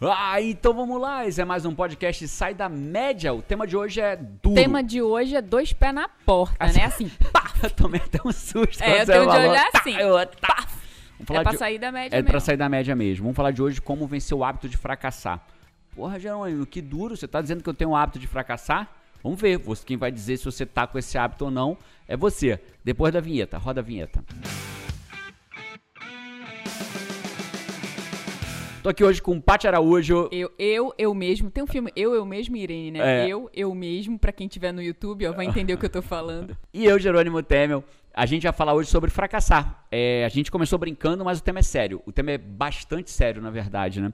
Ah, então vamos lá. Esse é mais um podcast Sai da Média. O tema de hoje é duro. O tema de hoje é dois pés na porta, Assim- né? Assim, pá! Eu tomei até um susto. É, o tema de hoje é Tá, assim, eu- tá. Vamos falar É pra de- sair da média É mesmo. pra sair da média mesmo. Vamos falar de hoje como vencer o hábito de fracassar. Porra, Jerônimo, que duro. Você tá dizendo que eu tenho o hábito de fracassar? Vamos ver. Você- Quem vai dizer se você tá com esse hábito ou não é você. Depois da vinheta. Roda a vinheta. Tô aqui hoje com o Paty Araújo. Eu, eu, eu mesmo. Tem um filme Eu, eu mesmo, Irene, né? É. Eu, eu mesmo. Pra quem tiver no YouTube, ó, vai entender o que eu tô falando. E eu, Jerônimo Temel. A gente vai falar hoje sobre fracassar. É, a gente começou brincando, mas o tema é sério. O tema é bastante sério, na verdade, né?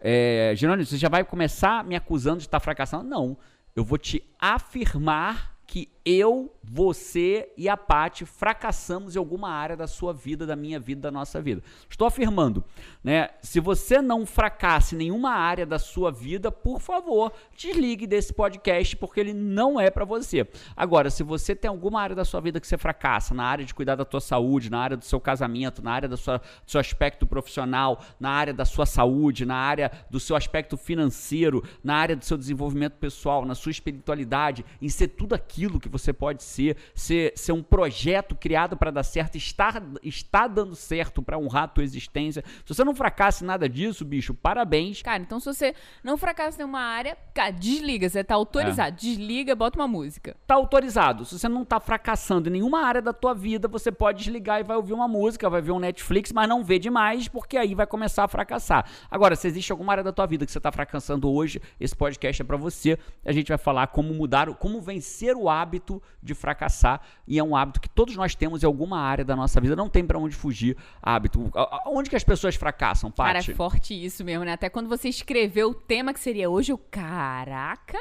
É, Jerônimo, você já vai começar me acusando de estar fracassando? Não. Eu vou te afirmar que eu, você e a Paty fracassamos em alguma área da sua vida, da minha vida, da nossa vida. Estou afirmando, né? Se você não fracassa em nenhuma área da sua vida, por favor, desligue desse podcast porque ele não é para você. Agora, se você tem alguma área da sua vida que você fracassa, na área de cuidar da tua saúde, na área do seu casamento, na área do seu aspecto profissional, na área da sua saúde, na área do seu aspecto financeiro, na área do seu desenvolvimento pessoal, na sua espiritualidade, em ser tudo aquilo que você pode ser, ser, ser um projeto criado para dar certo, estar, está dando certo para honrar a tua existência. Se você não fracassa em nada disso, bicho, parabéns. Cara, então se você não fracassa em uma área, cara, desliga. Você tá autorizado. Desliga, bota uma música. tá autorizado. Se você não tá fracassando em nenhuma área da tua vida, você pode desligar e vai ouvir uma música, vai ver um Netflix, mas não vê demais, porque aí vai começar a fracassar. Agora, se existe alguma área da tua vida que você tá fracassando hoje, esse podcast é para você. A gente vai falar como mudar, como vencer o hábito de fracassar, e é um hábito que todos nós temos em alguma área da nossa vida, não tem para onde fugir hábito. Onde que as pessoas fracassam, Cara, é Paty? forte isso mesmo, né? Até quando você escreveu o tema que seria hoje, o caraca,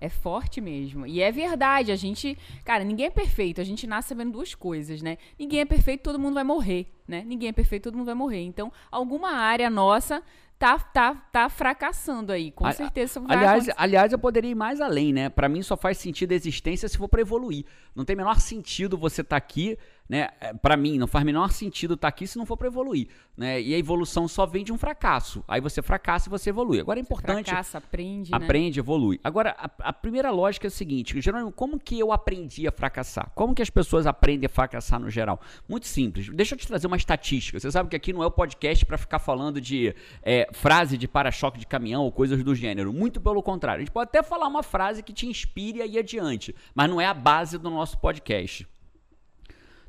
é forte mesmo. E é verdade, a gente, cara, ninguém é perfeito, a gente nasce sabendo duas coisas, né? Ninguém é perfeito, todo mundo vai morrer, né? Ninguém é perfeito, todo mundo vai morrer. Então, alguma área nossa tá tá tá fracassando aí, com A- certeza vai Aliás, acontecer. aliás, eu poderia ir mais além, né? Pra mim só faz sentido a existência se for pra evoluir. Não tem menor sentido você estar aqui, né? É, Pra mim, não faz menor sentido estar aqui se não for pra evoluir, né? E a evolução só vem de um fracasso. Aí você fracassa e você evolui. Agora é importante Fracassa, aprende, né? Aprende, evolui. Agora, a, a primeira lógica é a seguinte, Jerônimo, como que eu aprendi a fracassar? Como que as pessoas aprendem a fracassar no geral? Muito simples. Deixa eu te trazer uma estatística. Você sabe que aqui não é o podcast para ficar falando de é, frase de para-choque de caminhão ou coisas do gênero. Muito pelo contrário. A gente pode até falar uma frase que te inspire a ir adiante, mas não é a base do nosso podcast.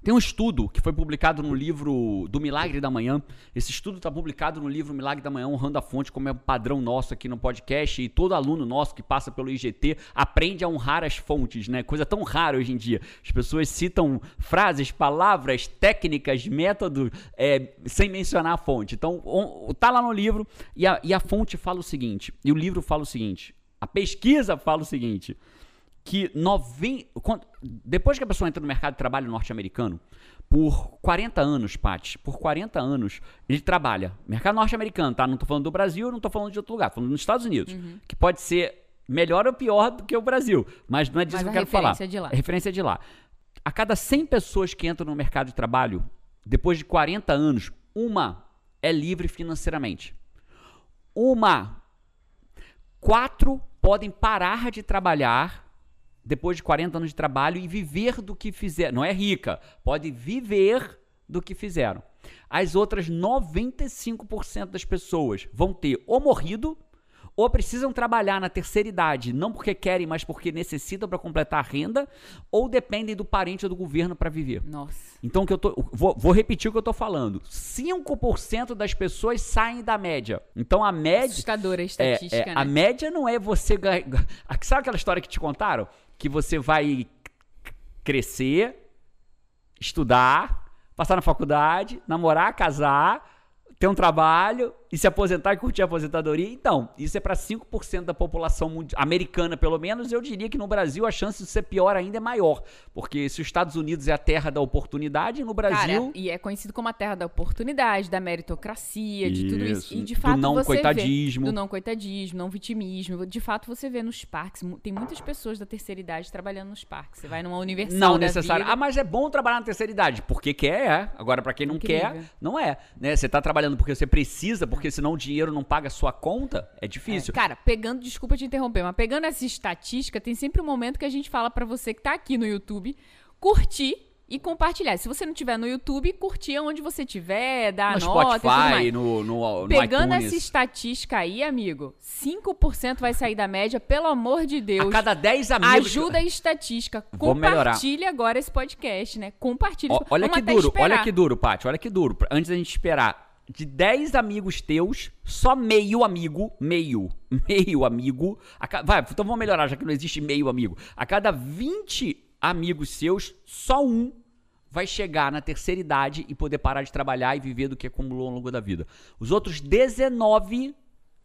Tem um estudo que foi publicado no livro do Milagre da Manhã. Esse estudo está publicado no livro Milagre da Manhã, honrando a fonte, como é um padrão nosso aqui no podcast. E todo aluno nosso que passa pelo IGT aprende a honrar as fontes, né? Coisa tão rara hoje em dia. As pessoas citam frases, palavras, técnicas, métodos, é, sem mencionar a fonte. Então, tá lá no livro e a, e a fonte fala o seguinte, e o livro fala o seguinte, a pesquisa fala o seguinte que 90, quando- depois que a pessoa entra no mercado de trabalho norte-americano, por 40 anos, Paty, por 40 anos, ele trabalha. Mercado norte-americano, tá? Não tô falando do Brasil, não tô falando de outro lugar, tô falando dos Estados Unidos, que pode ser melhor ou pior do que o Brasil, mas não é disso Mas que eu quero falar. referência é de lá. A referência é de lá. A cada 100 pessoas que entram no mercado de trabalho, depois de 40 anos, uma é livre financeiramente. Uma Quatro podem parar de trabalhar depois de 40 anos de trabalho e viver do que fizeram. Não é rica, pode viver do que fizeram. As outras 95% das pessoas vão ter ou morrido ou precisam trabalhar na terceira idade, não porque querem, mas porque necessitam para completar a renda, ou dependem do parente ou do governo para viver. Nossa. Então, que eu tô, vou, vou repetir o que eu tô falando. 5% das pessoas saem da média. Então, a média. Assustadora a É, estatística, é, né? A média não é você ganhar. Sabe aquela história que te contaram? Que você vai crescer, estudar, passar na faculdade, namorar, casar, ter um trabalho e se aposentar e curtir a aposentadoria. Então, isso é para 5% da população americana, pelo menos. Eu diria que no Brasil a chance de ser pior ainda é maior. Porque se os Estados Unidos é a terra da oportunidade, no Brasil. Cara, e é conhecido como a terra da oportunidade, da meritocracia, de tudo isso. E de do fato não você coitadismo. vê do não coitadismo, não vitimismo. De fato você vê nos parques, tem muitas pessoas da terceira idade trabalhando nos parques. Você vai numa universal Não necessário. vida, Ah, mas é bom trabalhar na terceira idade. Porque quer, é. Agora, pra quem não Incrível. quer, não é. Né? Você tá trabalhando porque você precisa, porque porque senão o dinheiro não paga a sua conta, é difícil. É, cara, pegando, desculpa te interromper, mas pegando essa estatística, tem sempre um momento que a gente fala para você que tá aqui no YouTube, curtir e compartilhar. Se você não tiver no YouTube, curtir onde você tiver, dar no nota Spotify, no, no, no Pegando iTunes. essa estatística aí, amigo, 5% vai sair da média, pelo amor de Deus. A cada 10 amigos... Ajuda a estatística. Vou melhorar. Compartilhe agora esse podcast, né? Compartilhe. Olha Vamos que duro, esperar. olha que duro, Paty, olha que duro. Antes da gente esperar, de 10 amigos teus, só meio amigo, meio, meio amigo. ca- vai, então vamos melhorar, já que não existe meio amigo. A cada 20 amigos seus, só um vai chegar na terceira idade e poder parar de trabalhar e viver do que acumulou ao longo da vida. Os outros 19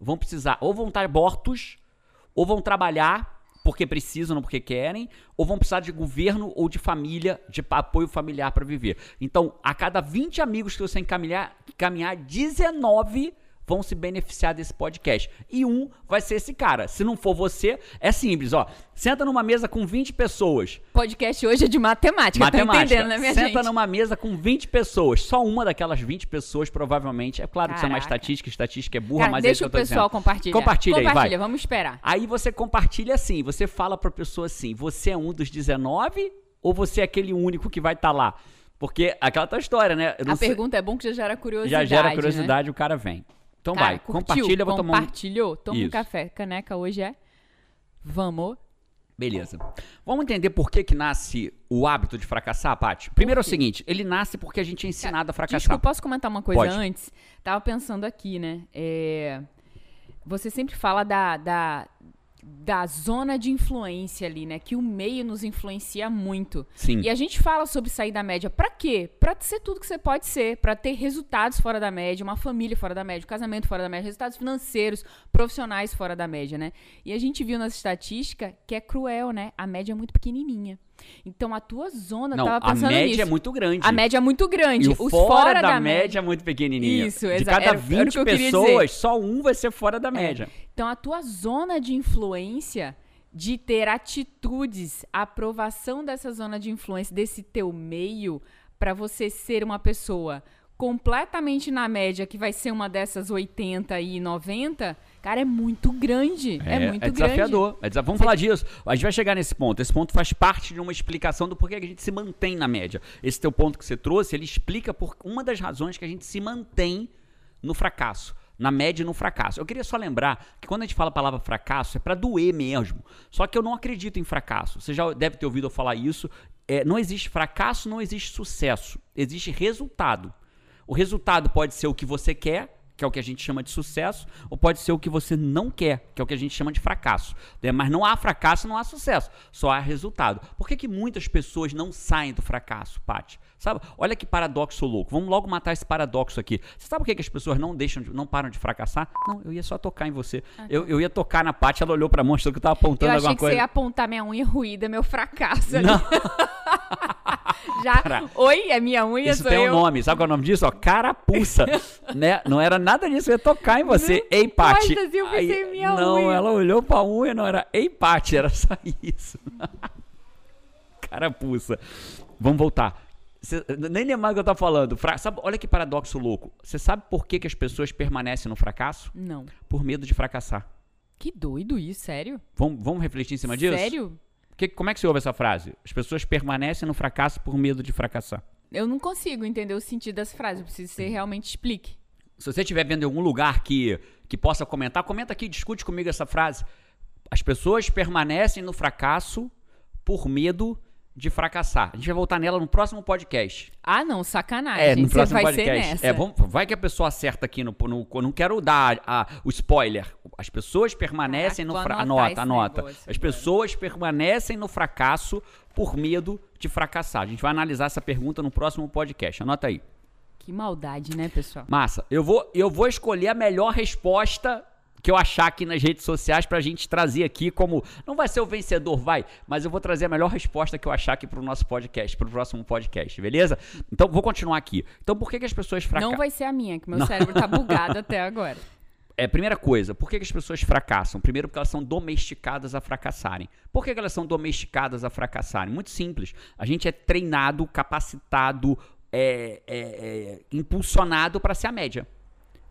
vão precisar, ou vão estar mortos, ou vão trabalhar porque precisam, não porque querem, ou vão precisar de governo ou de família, de apoio familiar para viver. Então, a cada 20 amigos que você encaminhar, encaminhar 19 vão se beneficiar desse podcast. E um vai ser esse cara. Se não for você, é simples, ó. Senta numa mesa com 20 pessoas. Podcast hoje é de matemática, tá entendendo, né, minha Senta gente? numa mesa com 20 pessoas. Só uma daquelas 20 pessoas, provavelmente. É claro que isso é uma Caraca. estatística, estatística é burra, Cara, mas deixa é o isso que eu tô pessoal dizendo. compartilhar. Compartilha aí, vai. Compartilha, vamos esperar. Aí você compartilha assim, você fala pra pessoa assim, você é um dos 19 ou você é aquele único que vai estar lá? Porque aquela tua história, né? A sei- pergunta é bom que já gera já curiosidade. gera né? curiosidade, o cara vem. Então Cara, vai, curtiu, compartilha, vou tomar um... Compartilhou? Toma um Isso. café. Caneca hoje é. Vamos. Beleza. Vamos entender por que que nasce o hábito de fracassar, Paty? Primeiro é o seguinte, ele nasce porque a gente é ensinado a fracassar. Desculpa, posso comentar uma coisa Pode. antes? Tava pensando aqui, né? É, Você sempre fala da, da, da zona de influência ali, né? Que o meio nos influencia muito. Sim. E a gente fala sobre sair da média. Pra quê? Pra ser tudo que você pode ser. Pra ter resultados fora da média, uma família fora da média, um casamento fora da média, resultados financeiros, profissionais fora da média, né? E a gente viu nessa estatística que é cruel, né? A média é muito pequenininha. Então a tua zona, Não, tava a pensando média nisso. é muito grande. A média é muito grande. E o Os fora, da, média é muito pequenininho. Isso, De exa- cada era- era o 20 que eu queria pessoas, só um vai ser fora da média. Então, a tua zona de influência, de ter atitudes, a aprovação dessa zona de influência, desse teu meio, para você ser uma pessoa completamente na média, que vai ser uma dessas 80 e 90, cara, é muito grande. É, muito grande. desafiador. É desa- Vamos falar disso. A gente vai chegar nesse ponto. Esse ponto faz parte de uma explicação do porquê que a gente se mantém na média. Esse teu ponto que você trouxe, ele explica por uma das razões que a gente se mantém no fracasso. Na média e no fracasso. Eu queria só lembrar que quando a gente fala a palavra fracasso, é pra doer mesmo. Só que eu não acredito em fracasso. Você já deve ter ouvido eu falar isso. É, não existe fracasso, não existe sucesso. Existe resultado. O resultado pode ser o que você quer, que é o que a gente chama de sucesso, ou pode ser o que você não quer, que é o que a gente chama de fracasso. né? Mas não há fracasso, não há sucesso, só há resultado. Por que, que muitas pessoas não saem do fracasso, Paty? Sabe? Olha que paradoxo louco. Vamos logo matar esse paradoxo aqui. Você sabe por que, que as pessoas não deixam, de- não param de fracassar? Não, eu ia só tocar em você. Eu, eu ia tocar na Paty, ela olhou pra mão, achou que eu tava Ah, tá. Eu apontando achei alguma que você coisa. ia apontar minha unha ruída, meu fracasso ali. Não. Já. Oi, é minha unha, Isso sou tem um eu. nome, sabe qual é o nome disso? Ó, carapuça. né? Não era nada disso, eu ia tocar em você. Ei, Paty. eu pensei em minha não, unha. ela olhou pra unha, não era Ei, Paty, era só isso. carapuça. Vamos voltar. Cê- nem lembrar o que eu tava falando. Fra- sabe, olha que paradoxo louco. Você sabe por que, que as pessoas permanecem no fracasso? Não. Por medo de fracassar. Que doido isso, sério? Vamos, vamos refletir em cima disso? Sério? Que- como é que você ouve essa frase? As pessoas permanecem no fracasso por medo de fracassar. Eu não consigo entender o sentido dessa frase. Eu preciso que você realmente explique. Se você estiver vendo em algum lugar que, que possa comentar, comenta aqui, discute comigo essa frase. As pessoas permanecem no fracasso por medo de fracassar. A gente vai voltar nela no próximo podcast. Ah, não, sacanagem. É, no Você próximo vai podcast. ser nessa. É, vamos, vai que a pessoa acerta aqui no. no não quero dar a- o spoiler. As pessoas permanecem Caraca, no fracasso. Anota, anota. negócio As pessoas permanecem no fracasso por medo de fracassar. A gente vai analisar essa pergunta no próximo podcast. Anota aí. Que maldade, né, pessoal? Massa. Eu vou, eu vou escolher a melhor resposta que eu achar aqui nas redes sociais pra gente trazer aqui como. Não vai ser o vencedor, vai, mas eu vou trazer a melhor resposta que eu achar aqui pro nosso podcast, pro próximo podcast, beleza? Então, vou continuar aqui. Então, por que, que as pessoas fracassam? Não vai ser a minha, que meu cérebro tá bugado até agora. É, primeira coisa, por que, que as pessoas fracassam? Primeiro, porque elas são domesticadas a fracassarem. Por que, que elas são domesticadas a fracassarem? Muito simples. A gente é treinado, capacitado, é, é, é, impulsionado para ser a média.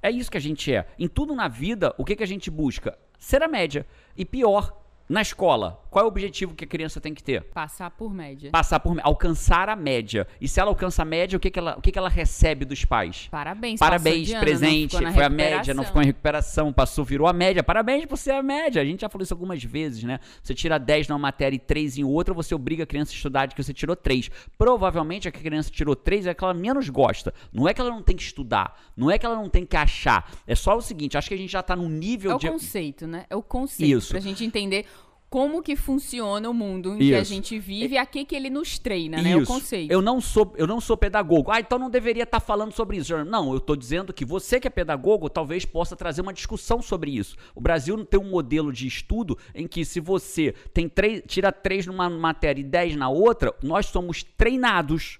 É isso que a gente é. Em tudo na vida, o que, que a gente busca? Ser a média. E pior, na escola, qual é o objetivo que a criança tem que ter? Passar por média. Passar por alcançar a média. E se ela alcança a média, o que, que, ela, o que, que ela recebe dos pais? Parabéns, Parabéns, ano, presente, foi a média, não ficou em recuperação, passou, virou a média. Parabéns por ser a média. A gente já falou isso algumas vezes, né? Você tira 10 numa matéria e 3 em outra, você obriga a criança a estudar de que você tirou 3. Provavelmente a que a criança tirou 3 é a que ela menos gosta. Não é que ela não tem que estudar, não é que ela não tem que achar. É só o seguinte, acho que a gente já tá num nível É o de conceito, né? É o conceito. Isso. Pra gente entender como que funciona o mundo em que a Isso. gente vive e a que que ele nos treina, né? O Isso. conceito. Eu não sou, eu não sou pedagogo. Ah, então não deveria estar falando sobre isso. Não, eu estou dizendo que você que é pedagogo talvez possa trazer uma discussão sobre isso. O Brasil tem um modelo de estudo em que se você tem três, tira três numa matéria e dez na outra, nós somos treinados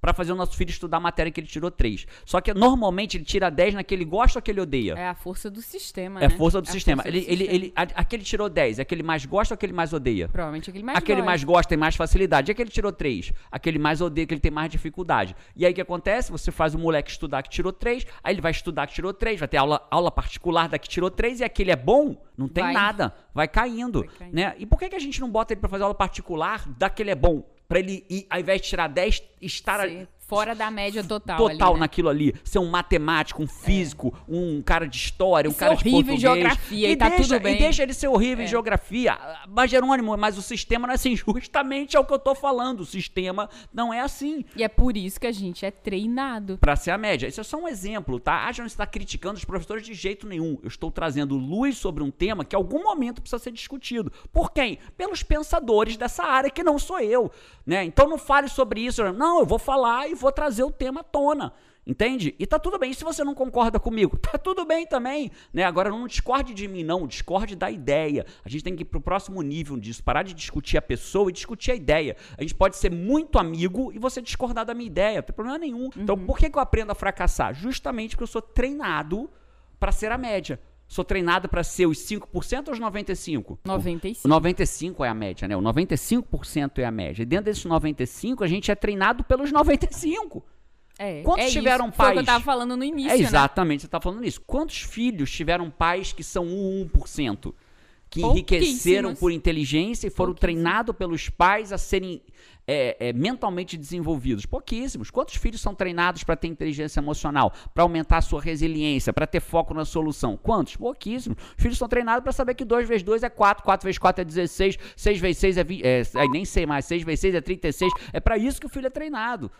para fazer o nosso filho estudar a matéria que ele tirou três. Só que normalmente ele tira 10 na que ele gosta ou que ele odeia. É a força do sistema, É né? força do É a sistema. força ele, do ele, sistema. ele, a- aquele tirou 10, é aquele mais gosta ou aquele mais odeia? Provavelmente aquele mais aquele gosta. mais gosta tem mais facilidade. E aquele tirou três. Aquele mais odeia, que ele tem mais dificuldade. E aí o que acontece? Você faz o moleque estudar que tirou três, aí ele vai estudar que tirou três, vai ter aula, aula particular da que tirou três, e aquele é bom, não tem Vai. nada. Vai caindo. Vai caindo. Né? E por que, que a gente não bota ele pra fazer aula particular daquele é bom? Pra ele, ir, ao invés de tirar 10, estar Ser fora da média total. total ali, né? naquilo ali. Ser um matemático, um físico, um cara de história, um E ser cara de horrível em português. geografia, e tá deixa, tudo bem. E deixa ele ser horrível em É. geografia. Mas, Jerônimo, mas o sistema não é assim. Justamente é o que eu tô falando. O sistema não é assim. E é por isso que a gente é treinado. Pra ser a média. Isso é só um exemplo, tá? A gente não está criticando os professores de jeito nenhum. Eu estou trazendo luz sobre um tema que em algum momento precisa ser discutido. Por quem? Pelos pensadores dessa área, que não sou eu. Né? Então não fale sobre isso. Não, eu vou falar e vou trazer o tema à tona. Entende? E tá tudo bem. E se você não concorda comigo, tá tudo bem também. Né? Agora não discorde de mim, não. Discorde da ideia. A gente tem que ir pro próximo nível disso. Parar de discutir a pessoa e discutir a ideia. A gente pode ser muito amigo e você discordar da minha ideia. Não tem problema nenhum. Então, por que, que eu aprendo a fracassar? Justamente porque eu sou treinado para ser a média. Sou treinado para ser os 5% ou os 95%? 95. O 95 é a média, né? O 95% é a média. E dentro desses 95, a gente é treinado pelos 95. É, Quantos é tiveram isso. Foi o que eu pais? tava falando no início, é né? exatamente, você está falando isso. Quantos filhos tiveram pais que são o 1%? Que enriqueceram por inteligência e foram treinados pelos pais a serem é, é, mentalmente desenvolvidos? Pouquíssimos. Quantos filhos são treinados para ter inteligência emocional, para aumentar a sua resiliência, para ter foco na solução? Quantos? Pouquíssimos. Os filhos são treinados para saber que 2 vezes 2 é 4, 4 vezes 4 é 16, 6 vezes 6 é, 20, é, é nem sei mais, 6 vezes 6 é 36. É para isso que o filho é treinado.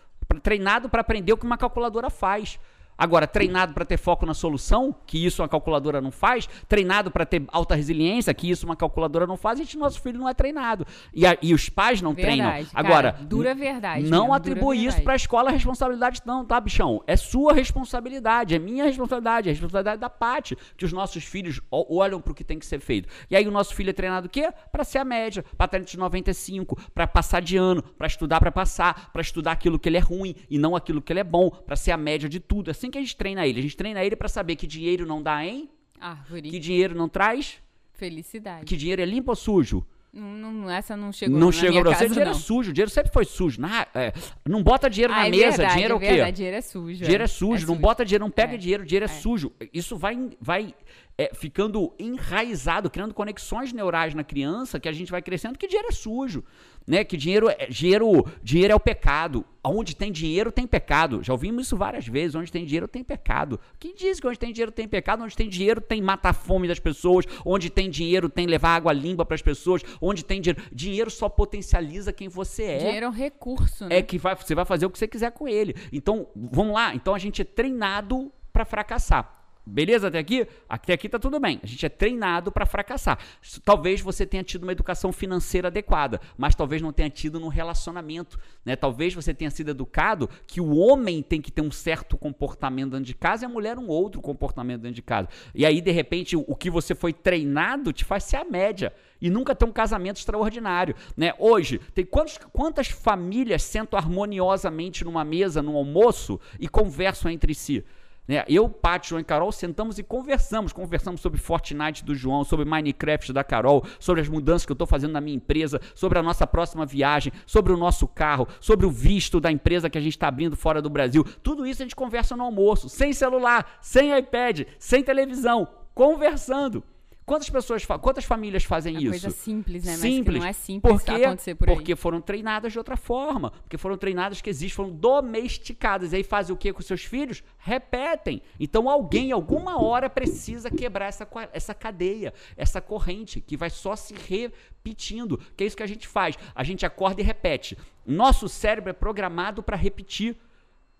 Treinado para aprender o que uma calculadora faz. Agora, treinado para ter foco na solução, que isso uma calculadora não faz, treinado para ter alta resiliência, que isso uma calculadora não faz, a gente, nosso filho não é treinado. E, a- e os pais não treinam. Verdade, cara, Agora, dura verdade não mesmo, atribui isso para a escola a responsabilidade não, tá, bichão? É sua responsabilidade, é minha responsabilidade, é a responsabilidade da Paty, que os nossos filhos olham para o que tem que ser feito. E aí o nosso filho é treinado o quê? Para ser a média, para estar entre os 95, para passar de ano, para estudar para passar, para estudar aquilo que ele é ruim e não aquilo que ele é bom, para ser a média de tudo. É assim que a gente treina ele. A gente treina ele para saber que dinheiro não dá em, Árvore. que dinheiro não traz, Felicidade. que dinheiro é limpo ou sujo. Não, não- essa não chegou Não minha pra você, casa, dinheiro não. é sujo, dinheiro sempre foi sujo. Na- é, não bota dinheiro Ah, na é mesa, verdade, dinheiro é o é quê? verdade, dinheiro é sujo. Dinheiro é é. sujo, É não bota dinheiro, não pega É. dinheiro, dinheiro é, sujo. Isso vai, vai é, ficando enraizado, criando conexões neurais na criança que a gente vai crescendo que dinheiro é sujo, né? Que dinheiro é, dinheiro, dinheiro é o pecado. Onde tem dinheiro tem pecado. Já ouvimos isso várias vezes. Onde tem dinheiro tem pecado. Quem diz que onde tem dinheiro tem pecado? Onde tem dinheiro tem matar a fome das pessoas. Onde tem dinheiro tem levar água limpa para as pessoas. Onde tem dinheiro, dinheiro só potencializa quem você é Dinheiro é um recurso, né? é que vai, você vai fazer o que você quiser com ele. Então, vamos lá. Então a gente é treinado para fracassar. Beleza até aqui? Até aqui tá tudo bem. A gente é treinado para fracassar. Talvez você tenha tido uma educação financeira adequada, mas talvez não tenha tido no relacionamento, né? Talvez você tenha sido educado que o homem tem que ter um certo comportamento dentro de casa e a mulher um outro comportamento dentro de casa. E aí de repente o, o que você foi treinado te faz ser a média e nunca ter um casamento extraordinário, né? Hoje, tem quantos, quantas famílias sentam harmoniosamente numa mesa, num almoço e conversam entre si? Né? Eu, Paty, João e Carol sentamos e conversamos. Conversamos sobre Fortnite do João, sobre Minecraft da Carol, sobre as mudanças que eu estou fazendo na minha empresa, sobre a nossa próxima viagem, sobre o nosso carro, sobre o visto da empresa que a gente está abrindo fora do Brasil. Tudo isso a gente conversa no almoço, sem celular, sem iPad, sem televisão, conversando. Quantas pessoas, quantas famílias fazem é isso? Coisa simples, né? Simples. Não é simples porque, acontecer por aí. Porque foram treinadas de outra forma. Porque foram treinadas que existem, foram domesticadas. E aí fazem o que com seus filhos? Repetem. Então alguém, alguma hora, precisa quebrar essa, essa cadeia, essa corrente, que vai só se repetindo. Que é isso que a gente faz. A gente acorda e repete. Nosso cérebro é programado para repetir.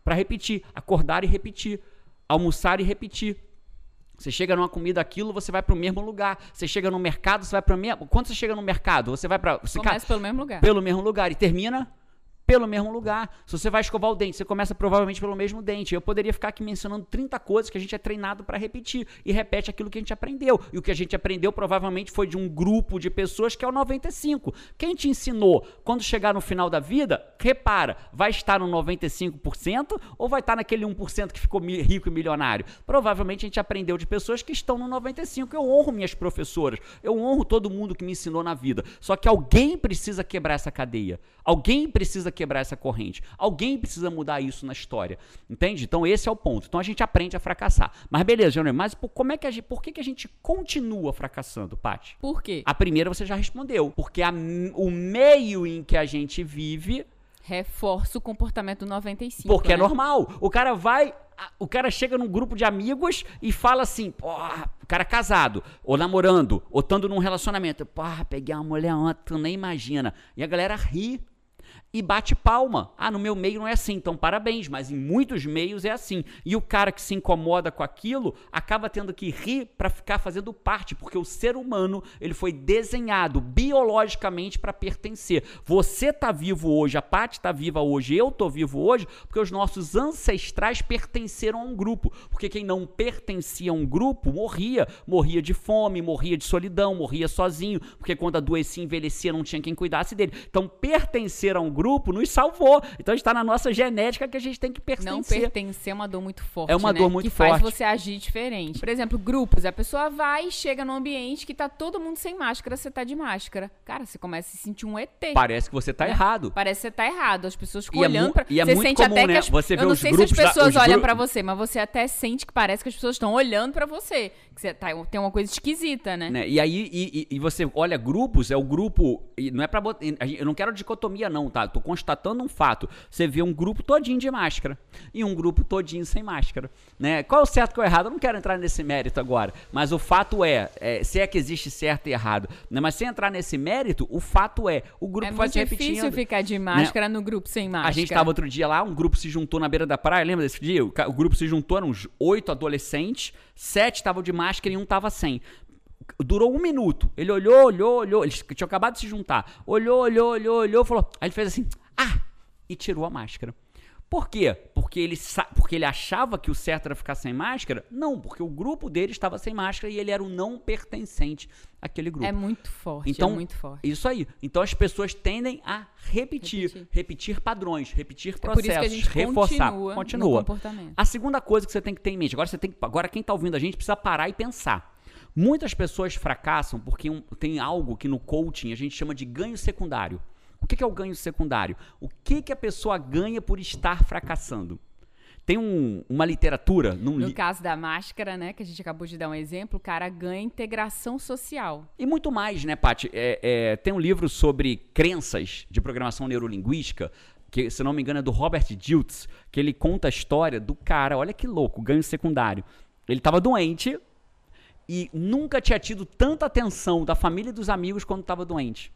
Para repetir. Acordar e repetir. Almoçar e repetir você chega numa comida aquilo, você vai para o mesmo lugar. Você chega no mercado, você vai para o mesmo. Quando você chega no mercado, você vai para. Começa pelo mesmo lugar. Pelo mesmo lugar e termina pelo mesmo lugar. Se você vai escovar o dente, você começa provavelmente pelo mesmo dente. Eu poderia ficar aqui mencionando 30 coisas que a gente é treinado para repetir e repete aquilo que a gente aprendeu. E o que a gente aprendeu provavelmente foi de um grupo de pessoas que é o 95. Quem te ensinou? Quando chegar no final da vida, repara, vai estar no 95% ou vai estar naquele 1% que ficou rico e milionário? Provavelmente a gente aprendeu de pessoas que estão no 95. Eu honro minhas professoras, eu honro todo mundo que me ensinou na vida. Só que alguém precisa quebrar essa cadeia. Alguém precisa quebrar essa corrente. Alguém precisa mudar isso na história. Entende? Então esse é o ponto. Então a gente aprende a fracassar. Mas beleza, Jânio, mas por, como é que a gente, por que, que a gente continua fracassando, Paty? Por quê? A primeira você já respondeu. Porque a, o meio em que a gente vive reforça o comportamento do 95. Porque é né? é normal. O cara vai. O cara chega num grupo de amigos e fala assim, porra, o cara casado, ou namorando, ou estando num relacionamento. Porra, peguei uma mulher ontem, tu nem imagina. E a galera ri e bate palma. Ah, no meu meio não é assim, então parabéns, mas em muitos meios é assim. E o cara que se incomoda com aquilo acaba tendo que rir para ficar fazendo parte, porque o ser humano, ele foi desenhado biologicamente para pertencer. Você tá vivo hoje, a Paty tá viva hoje, eu tô vivo hoje, porque os nossos ancestrais pertenceram a um grupo. Porque quem não pertencia a um grupo morria, morria de fome, morria de solidão, morria sozinho, porque quando adoecia, envelhecia, não tinha quem cuidasse dele. Então pertencer a um grupo nos salvou. Então está na nossa genética que a gente tem que pertencer. Não pertencer é uma dor muito forte. É uma né? dor muito que forte. faz você agir diferente. Por exemplo, grupos. A pessoa vai e chega num ambiente que tá todo mundo sem máscara, você tá de máscara. Cara, você começa a se sentir um ET. Parece que você tá errado. Parece que você tá errado. As pessoas ficam E é olhando mu- pra e é Você muito sente comum, até né? que as... Você vê Eu não sei se as da- pessoas os olham gru- pra você, mas você até sente que parece que as pessoas estão olhando pra você. Que você tá... tem uma coisa esquisita, né? né? E aí, e, e- e você olha grupos, é o grupo. E não é pra botar. Eu não quero dicotomia, não, tá? Tô constatando um fato. Você vê um grupo todinho de máscara e um grupo todinho sem máscara. Né? Qual é o certo e qual é o errado? Eu não quero entrar nesse mérito agora. Mas o fato é, é, se é que existe certo e errado. Né? Mas sem entrar nesse mérito, o fato é, o grupo É vai se difícil repetindo. ficar de máscara no grupo sem máscara. A gente tava outro dia lá, um grupo se juntou na beira da praia, lembra desse dia? O grupo se juntou, eram uns oito adolescentes, sete estavam de máscara e um tava sem. Durou um minuto. Ele olhou, olhou, olhou. Eles tinham acabado de se juntar. Olhou, olhou, olhou, olhou, falou. Aí ele fez assim, ah! E tirou a máscara. Por quê? Porque ele, porque ele achava que o certo era ficar sem máscara? Não, porque o grupo dele estava sem máscara e ele era o não pertencente àquele grupo. É muito forte, Então, é muito forte. Isso aí. Então as pessoas tendem a repetir, repetir, Repetir. padrões, repetir É por isso que a processos, gente reforçar. continua, Continua. A segunda coisa que você tem que ter em mente, agora você tem agora quem está ouvindo a gente precisa parar e pensar. Muitas pessoas fracassam porque tem algo que no coaching a gente chama de ganho secundário. O que é o ganho secundário? O que que a pessoa ganha por estar fracassando? Tem um- uma literatura num No li- caso da máscara, né, que a gente acabou de dar um exemplo, o cara ganha integração social. E muito mais, né, Paty? É, é, tem um livro sobre crenças de programação neurolinguística, que, se não me engano, é do Robert Diltz, que ele conta a história do cara, olha que louco, ganho secundário. Ele estava doente e nunca tinha tido tanta atenção da família e dos amigos quando estava doente.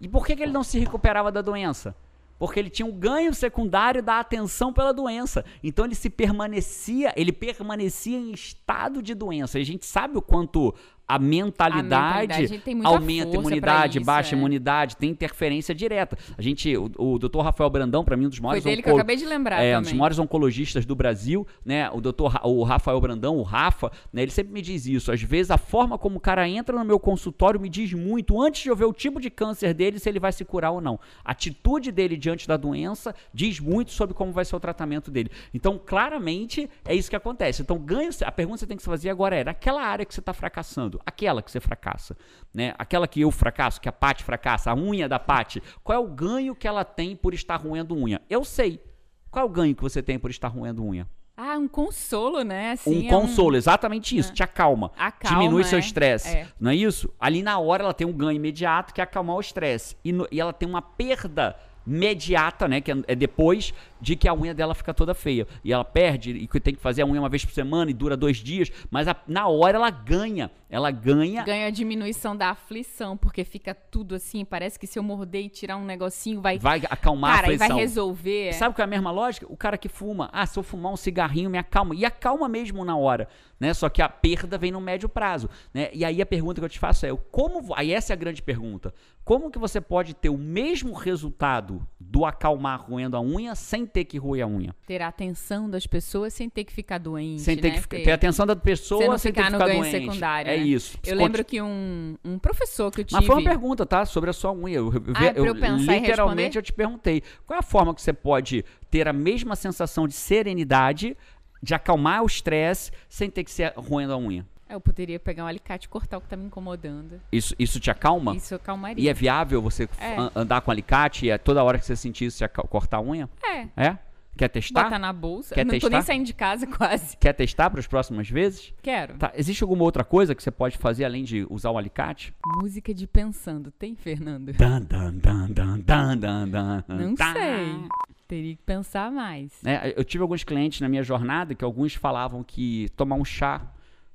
E por que, que ele não se recuperava da doença? Porque ele tinha um ganho secundário da atenção pela doença. Então ele se permanecia, ele permanecia em estado de doença. E a gente sabe o quanto a mentalidade, mentalidade tem muita aumenta a imunidade, isso, baixa é. imunidade, tem interferência direta. A gente, o, o Dr. Rafael Brandão, para mim, um dos Foi maiores dele que eu acabei de lembrar é, um dos maiores oncologistas do Brasil, né? O doutor o Rafael Brandão, o Rafa, né? Ele sempre me diz isso. Às vezes a forma como o cara entra no meu consultório me diz muito, antes de eu ver o tipo de câncer dele, se ele vai se curar ou não. A atitude dele diante da doença diz muito sobre como vai ser o tratamento dele. Então, claramente, é isso que acontece. Então, ganho, a pergunta que você tem que se fazer agora é, naquela área que você está fracassando, aquela que você fracassa, né? Aquela que eu fracasso, que a Paty fracassa, a unha da Paty, qual é o ganho que ela tem por estar roendo unha? Eu sei. Qual é o ganho que você tem por estar roendo unha? Ah, um consolo, né? Assim, um é consolo, exatamente isso, te acalma. Acalma, diminui seu é. estresse. É. Não é isso? Ali na hora ela tem um ganho imediato que é acalmar o estresse. E, no- e ela tem uma perda imediata, né? Que é, é depois de que a unha dela fica toda feia. E ela perde, e tem que fazer a unha uma vez por semana e dura dois dias. Mas a- na hora ela ganha. Ela ganha. Ganha a diminuição da aflição, porque fica tudo assim, parece que se eu morder e tirar um negocinho vai. Vai acalmar cara, a e vai aflição. resolver. Sabe qual é a mesma lógica? O cara que fuma, ah, se eu fumar um cigarrinho me acalma. E acalma mesmo na hora, né? Só que a perda vem no médio prazo, né? E aí a pergunta que eu te faço é, como, aí essa é a grande pergunta. Como que você pode ter o mesmo resultado do acalmar roendo a unha sem ter que roer a unha? Ter a atenção das pessoas sem ter que ficar doente. Sem ter né? que ficar- ter a atenção da pessoa sem ter ficar que no ficar doente. secundário. É né? isso. Eu Conti- lembro que um, um professor que eu tive. Mas foi uma pergunta, tá? Sobre a sua unha. Eu, Ah, pra eu- eu literalmente eu te perguntei. Qual é a forma que você pode ter a mesma sensação de serenidade, de acalmar o estresse, sem ter que ser roendo a unha? Eu poderia pegar um alicate e cortar o que tá me incomodando. Isso, isso te acalma? Isso eu calmaria. E é viável você É. an- andar com alicate e é toda hora que você sentir isso, você cortar a unha? É. É? Quer testar? Botar na bolsa. Quer não tô testar? nem saindo de casa quase. Quer testar para as próximas vezes? Quero. Tá. Existe alguma outra coisa que você pode fazer além de usar o alicate? Música de pensando. Tem, Fernando? Dan, dan, dan, dan, dan, dan, dan, Não dan. sei. Teria que pensar mais. né? Eu tive alguns clientes na minha jornada que alguns falavam que tomar um chá,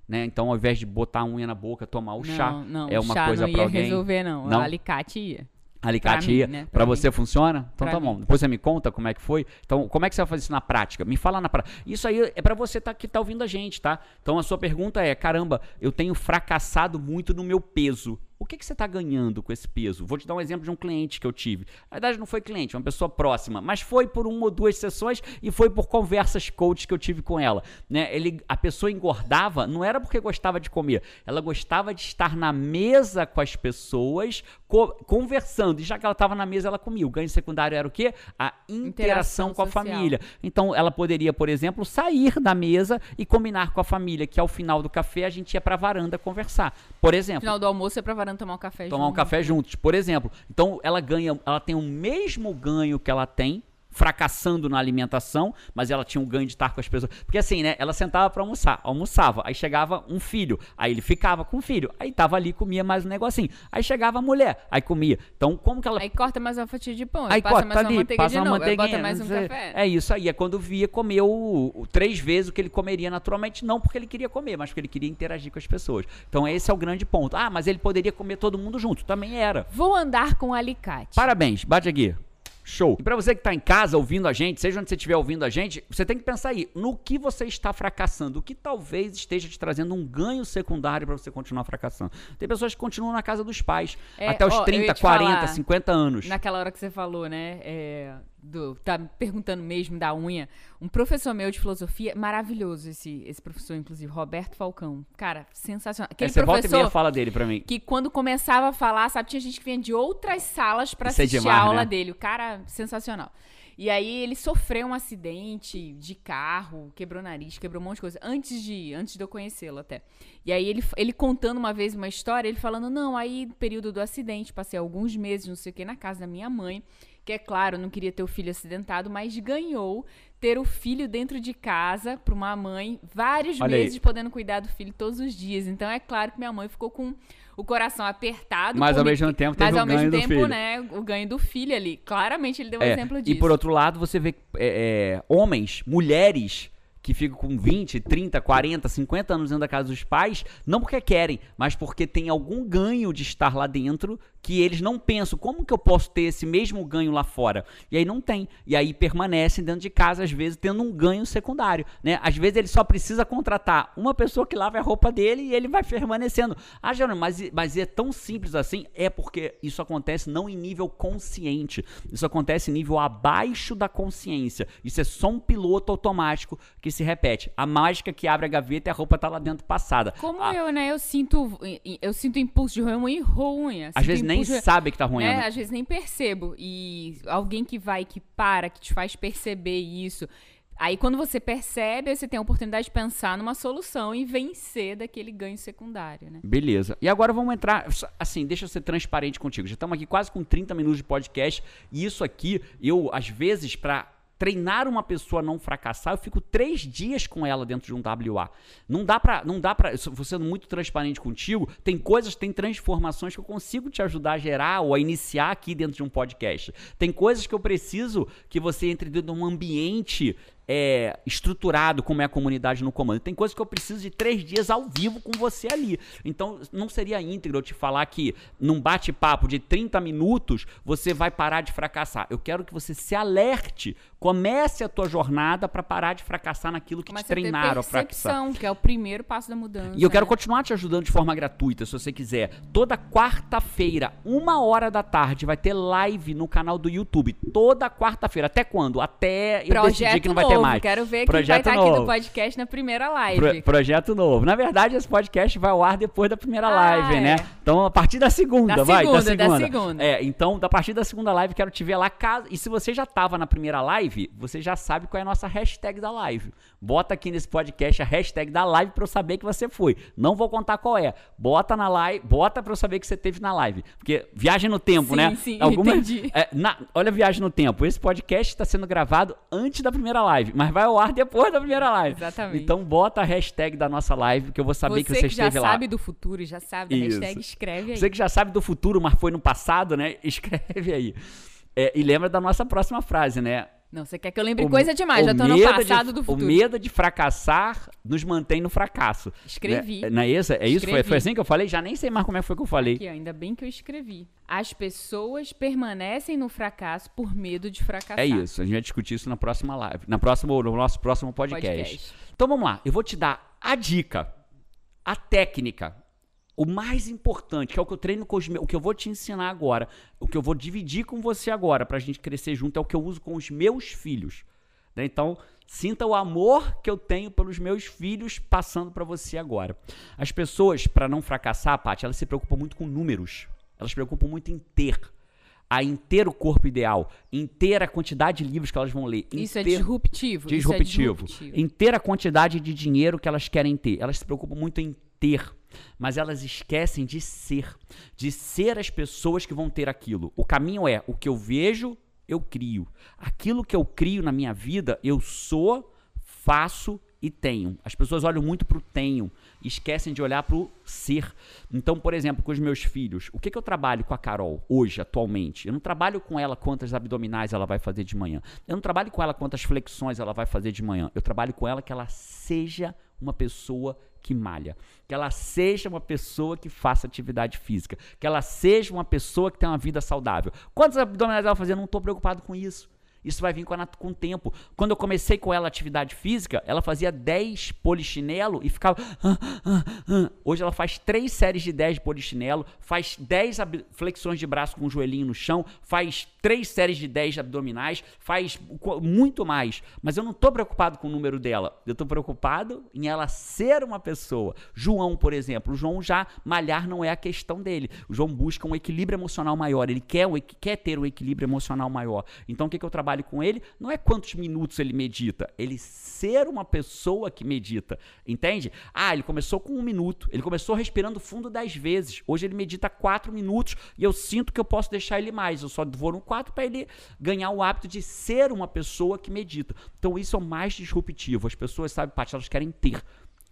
né? Então, ao invés de botar a unha na boca, tomar o não, chá não, é uma chá coisa não para alguém. resolver, não. Não? O alicate ia. Alicate Pra ia. né? Pra Pra você mim. funciona? Então Pra tá bom. mim. Depois você me conta como é que foi. Então, como é que você vai fazer isso na prática? Me fala na prática. Isso aí é pra você tá, que tá ouvindo a gente, tá? Então a sua pergunta é: caramba, eu tenho fracassado muito no meu peso. O que, que você está ganhando com esse peso? Vou te dar um exemplo de um cliente que eu tive. Na verdade, não foi cliente, uma pessoa próxima, mas foi por uma ou duas sessões e foi por conversas coach que eu tive com ela. Né? Ele, a pessoa engordava, não era porque gostava de comer, ela gostava de estar na mesa com as pessoas, co- conversando. E já que ela estava na mesa, ela comia. O ganho secundário era o quê? A interação, Interação com a social. família. Então, ela poderia, por exemplo, sair da mesa e combinar com a família, que ao final do café a gente ia para a varanda conversar. Por exemplo. Final do almoço é pra varanda tomar um café Tomar um junto. café juntos, por exemplo. Então ela ganha, ela tem o mesmo ganho que ela tem fracassando na alimentação, mas ela tinha um ganho de estar com as pessoas. Porque assim, né? Ela sentava para almoçar, almoçava, aí chegava um filho, aí ele ficava com o filho, aí tava ali comia mais um negocinho. Aí chegava a mulher, aí comia. Então como que ela Aí corta mais uma fatia de pão, Aí passa corta mais uma ali, manteiga passa de uma novo, aí manteiguinha. bota mais um sei. café. É isso aí. É quando via, comeu o- o- três vezes o que ele comeria naturalmente, não porque ele queria comer, mas porque ele queria interagir com as pessoas. Então esse é o grande ponto. Ah, mas ele poderia comer todo mundo junto. Também era. Vou andar com alicate. Parabéns, bate aqui. Show. E pra você que tá em casa ouvindo a gente, seja onde você estiver ouvindo a gente, você tem que pensar aí, no que você está fracassando, o que talvez esteja te trazendo um ganho secundário pra você continuar fracassando. Tem pessoas que continuam na casa dos pais, É, até os ó, eu ia 30, te 40, falar, 50 anos. Naquela hora que você falou, né? é, do, tá me perguntando mesmo da unha. Um professor meu de filosofia, maravilhoso esse, esse professor, inclusive, Roberto Falcão. Cara, sensacional. Aquele você volta e meia professor fala dele pra mim. que quando começava a falar, sabe, tinha gente que vinha de outras salas pra Isso é assistir demais, a aula né? dele. O cara, sensacional. E aí ele sofreu um acidente de carro, quebrou nariz, quebrou um monte de coisa, antes de, antes de eu conhecê-lo até. E aí ele, ele contando uma vez uma história, ele falando, não, aí período do acidente, passei alguns meses, não sei o que, na casa da minha mãe, que é claro, não queria ter o filho acidentado, mas ganhou ter o filho dentro de casa para uma mãe, vários Olha aí. meses podendo cuidar do filho todos os dias. Então é claro que minha mãe ficou com o coração apertado. Mas ao me- mesmo tempo teve mas o ao ganho mesmo do tempo, filho. né, o ganho do filho ali. Claramente ele deu um É, exemplo disso. E por outro lado, você vê é, é, homens, mulheres que ficam com 20, 30, 40, 50 anos dentro da casa dos pais, não porque querem, mas porque tem algum ganho de estar lá dentro que eles não pensam como que eu posso ter esse mesmo ganho lá fora. E aí não tem. E aí permanecem dentro de casa, às vezes, tendo um ganho secundário. Né? Às vezes ele só precisa contratar uma pessoa que lave a roupa dele e ele vai permanecendo. Ah, Jerônimo, mas, mas é tão simples assim? É porque isso acontece não em nível consciente. Isso acontece em nível abaixo da consciência. Isso é só um piloto automático que se repete. A mágica que abre a gaveta e a roupa tá lá dentro passada. Como Ah, eu, né? Eu sinto, eu sinto impulso de roo unha. Às vezes nem de- sabe que tá ruim. É, às vezes nem percebo. E alguém que vai, que para, que te faz perceber isso. Aí quando você percebe, você tem a oportunidade de pensar numa solução e vencer daquele ganho secundário, né? Beleza. E agora vamos entrar. Assim, deixa eu ser transparente contigo. Já estamos aqui quase com 30 minutos de podcast. E isso aqui, eu, às vezes, para treinar uma pessoa a não fracassar, eu fico três dias com ela dentro de um WA. Não dá pra. Não dá pra. Vou sendo muito transparente contigo. Tem coisas, tem transformações que eu consigo te ajudar a gerar ou a iniciar aqui dentro de um podcast. Tem coisas que eu preciso que você entre dentro de um ambiente é, estruturado como é a comunidade no comando. Tem coisas que eu preciso de três dias ao vivo com você ali. Então, não seria íntegro eu te falar que num bate-papo de 30 minutos você vai parar de fracassar. Eu quero que você se alerte, comece a tua jornada para parar de fracassar naquilo que Começa te a ter treinaram a fracassar. percepção, que é o primeiro passo da mudança. E eu quero né? continuar te ajudando de forma gratuita, se você quiser. Toda quarta-feira, uma hora da tarde, vai ter live no canal do YouTube. Toda quarta-feira. Até quando? Até eu decidir Projeto que não vai ter mais. Quero ver quem vai estar aqui novo. no podcast na primeira live. Pro- projeto novo. Na verdade, esse podcast vai ao ar depois da primeira Ah, live, é. né? Então, a partir da segunda, Da vai. segunda, da da segunda. segunda. É, então, da partir da segunda live, quero te ver lá. Caso... E se você já tava na primeira live, você já sabe qual é a nossa hashtag da live. Bota aqui nesse podcast a hashtag da live pra eu saber que você foi. Não vou contar qual é. Bota na live, bota pra eu saber que você teve na live. Porque viagem no tempo, Sim, né? sim, Alguma... entendi. É, na- olha a viagem no tempo. Esse podcast está sendo gravado antes da primeira live, mas vai ao ar depois da primeira live. Exatamente. Então bota a hashtag da nossa live, que eu vou saber você que você já esteve lá. sabe do futuro e já sabe da Isso. hashtag, escreve aí. Você que já sabe do futuro, mas foi no passado, né? Escreve aí. É, e lembra da nossa próxima frase, né? Não, você quer que eu lembre O- coisa demais, já tô no passado de, do futuro. O medo de fracassar nos mantém no fracasso. Escrevi. Né? Não é isso? É isso? Foi, foi assim que eu falei? Já nem sei mais como é que foi que eu falei. Aqui, ainda bem que eu escrevi. As pessoas permanecem no fracasso por medo de fracassar. É isso. A gente vai discutir isso na próxima live. Na próxima, no nosso próximo podcast. Podcast. Então vamos lá. Eu vou te dar a dica, a técnica, o mais importante, que é o que eu treino com os meus, o que eu vou te ensinar agora, o que eu vou dividir com você agora pra gente crescer junto, é o que eu uso com os meus filhos. né? Então, sinta o amor que eu tenho pelos meus filhos passando pra você agora. As pessoas, pra não fracassar, Paty, elas se preocupam muito com números. Elas se preocupam muito em ter. A em ter o corpo ideal, em ter a quantidade de livros que elas vão ler. Isso é ter- disruptivo. isso é disruptivo, disruptivo. em ter a quantidade de dinheiro que elas querem ter. Elas se preocupam muito em ter, mas elas esquecem de ser, de ser as pessoas que vão ter aquilo. O caminho é o que eu vejo, eu crio. Aquilo que eu crio na minha vida, eu sou, faço e tenho. As pessoas olham muito pro tenho, e esquecem de olhar pro ser. Então, por exemplo, com os meus filhos, o que, que eu trabalho com a Carol hoje, atualmente? Eu não trabalho com ela quantas abdominais ela vai fazer de manhã. Eu não trabalho com ela quantas flexões ela vai fazer de manhã. Eu trabalho com ela que ela seja uma pessoa que malha, que ela seja uma pessoa que faça atividade física, que ela seja uma pessoa que tem uma vida saudável. Quantos abdominais ela? Eu não estou preocupado com isso. Isso vai vir com, a com o tempo. Quando eu comecei com ela atividade física, ela fazia 10 polichinelo e ficava. Hoje ela faz 3 séries de 10 de polichinelo, faz 10 ab- flexões de braço com o joelhinho no chão, faz 3 séries de 10 abdominais, faz muito mais. Mas eu não estou preocupado com o número dela. Eu estou preocupado em ela ser uma pessoa. João, por exemplo. O João já malhar não é a questão dele. O João busca um equilíbrio emocional maior. Ele quer, quer ter um equilíbrio emocional maior. Então o que, que eu trabalho com ele? Não é quantos minutos ele medita. Ele ser uma pessoa que medita. Entende? Ah, ele começou com um minuto. Ele começou respirando fundo 10 vezes. Hoje ele medita 4 minutos e eu sinto que eu posso deixar ele mais. Eu só vou no 4 para ele ganhar o hábito de ser uma pessoa que medita. Então isso é o mais disruptivo. As pessoas, sabe, Paty, elas querem ter,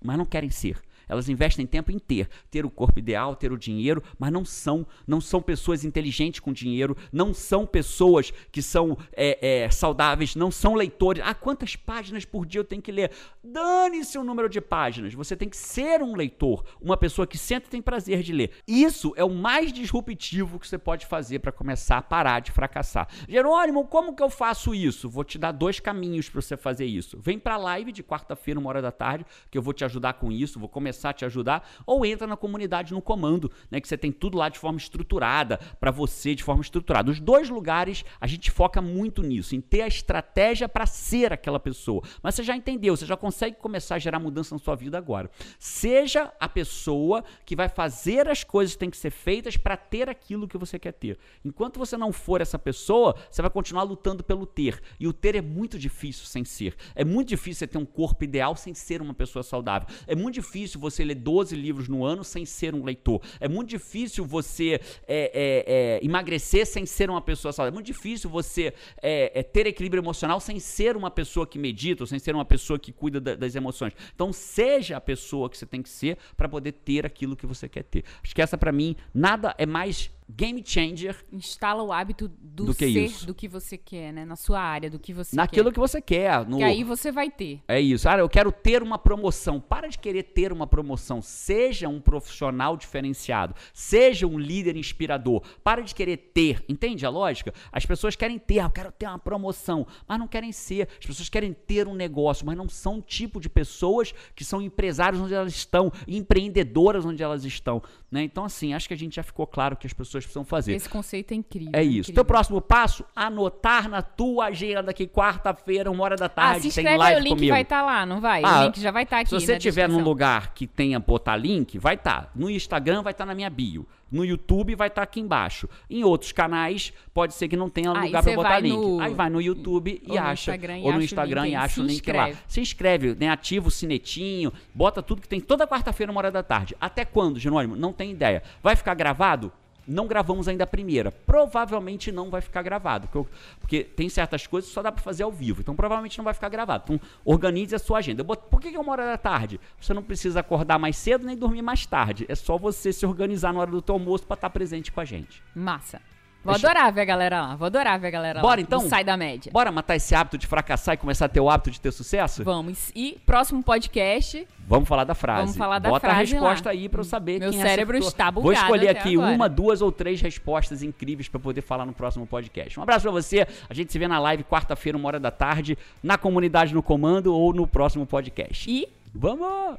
mas não querem ser. Elas investem tempo em ter, ter o corpo ideal, ter o dinheiro, mas não são, não são pessoas inteligentes com dinheiro, não são pessoas que são é, é, saudáveis, não são leitores. Ah, quantas páginas por dia eu tenho que ler? Dane-se o número de páginas. Você tem que ser um leitor, uma pessoa que senta e tem prazer de ler. Isso é o mais disruptivo que você pode fazer para começar a parar de fracassar. Jerônimo, como que eu faço isso? Vou te dar dois caminhos para você fazer isso. Vem para a live de quarta-feira, uma hora da tarde, que eu vou te ajudar com isso, vou começar a te ajudar, ou entra na comunidade no comando, né, que você tem tudo lá de forma estruturada para você, de forma estruturada. Os dois lugares a gente foca muito nisso, em ter a estratégia para ser aquela pessoa. Mas você já entendeu, você já consegue começar a gerar mudança na sua vida agora. Seja a pessoa que vai fazer as coisas que têm que ser feitas para ter aquilo que você quer ter. Enquanto você não for essa pessoa, você vai continuar lutando pelo ter. E o ter é muito difícil sem ser. É muito difícil você ter um corpo ideal sem ser uma pessoa saudável. É muito difícil você ler 12 livros no ano sem ser um leitor. É muito difícil você é, é, é, emagrecer sem ser uma pessoa saudável. É muito difícil você é, é, ter equilíbrio emocional sem ser uma pessoa que medita, ou sem ser uma pessoa que cuida da, das emoções. Então, seja a pessoa que você tem que ser para poder ter aquilo que você quer ter. Acho que essa, para mim, nada é mais game changer. Instala o hábito do, Do que ser isso. do que você quer, né? Na sua área, do que você naquilo quer. que você quer. No... Que aí você vai ter. É isso. Ah, eu quero ter uma promoção. Para de querer ter uma promoção. Seja um profissional diferenciado. Seja um líder inspirador. Para de querer ter. Entende a lógica? As pessoas querem ter. Ah, eu quero ter uma promoção. Mas não querem ser. As pessoas querem ter um negócio, mas não são o tipo de pessoas que são empresários onde elas estão, empreendedoras onde elas estão. Né? Então, assim, acho que a gente já ficou claro que as pessoas precisam fazer. Esse conceito é incrível. É isso. incrível. Teu próximo passo, anotar na tua agenda que quarta-feira, uma hora da Ah, tarde, se tem live o link comigo. vai estar lá, não vai? Ah, o link já vai estar aqui Se você estiver num lugar que tenha botar link, vai estar. No Instagram vai estar na minha bio. No YouTube vai estar aqui embaixo. Em outros canais, pode ser que não tenha Aí lugar para botar link. no- Aí vai no YouTube ou e no acha. Instagram e ou no acha o Instagram link e acha Se o link lá. Se inscreve, né? Ativa o sinetinho, bota tudo que tem. Toda quarta-feira, uma hora da tarde. Até quando, Jerônimo? Não tem ideia. Vai ficar gravado? Não gravamos ainda a primeira. Provavelmente não vai ficar gravado. Porque, eu- porque tem certas coisas que só dá pra fazer ao vivo. Então provavelmente não vai ficar gravado. Então organize a sua agenda. Boto- por que que é uma hora da tarde? Você não precisa acordar mais cedo nem dormir mais tarde. É só você se organizar na hora do teu almoço pra estar presente com a gente. Massa. Vou Deixa- adorar ver a galera lá. Vou adorar ver a galera Bora, lá. então? Sai da média. Bora matar esse hábito de fracassar e começar a ter o hábito de ter sucesso? Vamos. E próximo podcast, Vamos falar da frase. Vamos falar da Bota frase a resposta lá. aí pra eu saber Meu quem cérebro acertou. está Vou bugado escolher até aqui agora. uma, duas ou três respostas incríveis pra poder falar no próximo podcast. Um abraço pra você. A gente se vê na live quarta-feira, uma hora da tarde, na comunidade no comando ou no próximo podcast. e Vamos!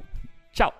Tchau!